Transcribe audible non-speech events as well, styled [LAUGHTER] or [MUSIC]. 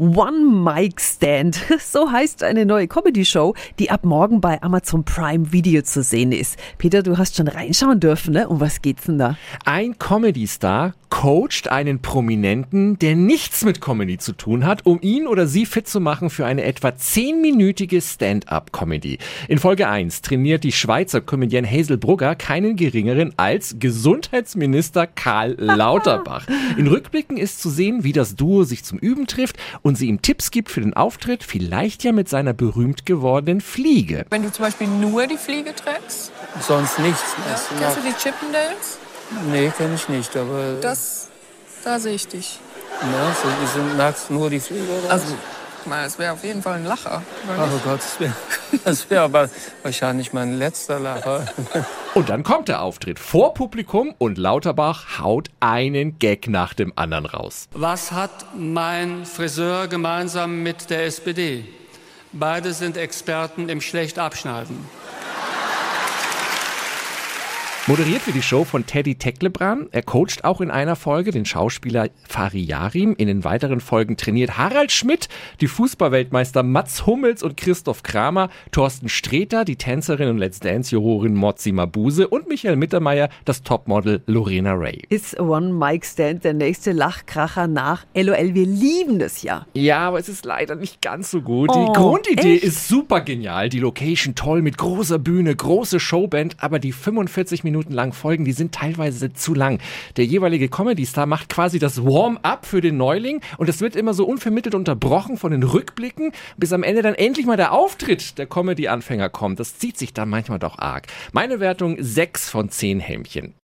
One Mic Stand. [LAUGHS] So heißt eine neue Comedy-Show, die ab morgen bei Amazon Prime Video zu sehen ist. Peter, du hast schon reinschauen dürfen, ne? Um was geht's denn da? Ein Comedy-Star coacht einen Prominenten, der nichts mit Comedy zu tun hat, um ihn oder sie fit zu machen für eine etwa zehnminütige Stand-up-Comedy. In Folge 1 trainiert die Schweizer Comedienne Hazel Brugger keinen geringeren als Gesundheitsminister Karl [LAUGHS] Lauterbach. In Rückblicken ist zu sehen, wie das Duo sich zum Üben trifft und sie ihm Tipps gibt für den Auftritt, vielleicht ja mit seiner berühmt gewordenen Fliege. Wenn du zum Beispiel nur die Fliege trägst? Sonst nichts. Ja. Kennst du die Chippendales? Nee, kenne ich nicht, aber... Das, da sehe ich dich. Ja, so, die sind nachts nur die Fliege, oder? Also, mal, es wäre auf jeden Fall ein Lacher. Oh Gott, das wäre aber wahrscheinlich mein letzter Lacher. Und dann kommt der Auftritt vor Publikum und Lauterbach haut einen Gag nach dem anderen raus. Was hat mein Friseur gemeinsam mit der SPD? Beide sind Experten im schlecht abschneiden. Moderiert wird die Show von Teddy Teklebran. Er coacht auch in einer Folge den Schauspieler Fari Yarim. In den weiteren Folgen trainiert Harald Schmidt, die Fußballweltmeister Mats Hummels und Christoph Kramer, Thorsten Streter, die Tänzerin und Let's Dance-Jurorin Mozzi Mabuse und Michael Mittermeier, das Topmodel Lorena Ray. Ist One Mic Stand der nächste Lachkracher nach LOL? Wir lieben das ja. Ja, aber es ist leider nicht ganz so gut. Oh, die Grundidee echt? ist super genial. Die Location toll mit großer Bühne, große Showband, aber die 45 Minuten langen Folgen, die sind teilweise zu lang. Der jeweilige Comedy-Star macht quasi das Warm-up für den Neuling und es wird immer so unvermittelt unterbrochen von den Rückblicken, bis am Ende dann endlich mal der Auftritt der Comedy-Anfänger kommt. Das zieht sich dann manchmal doch arg. Meine Wertung 6 von 10 Helmchen.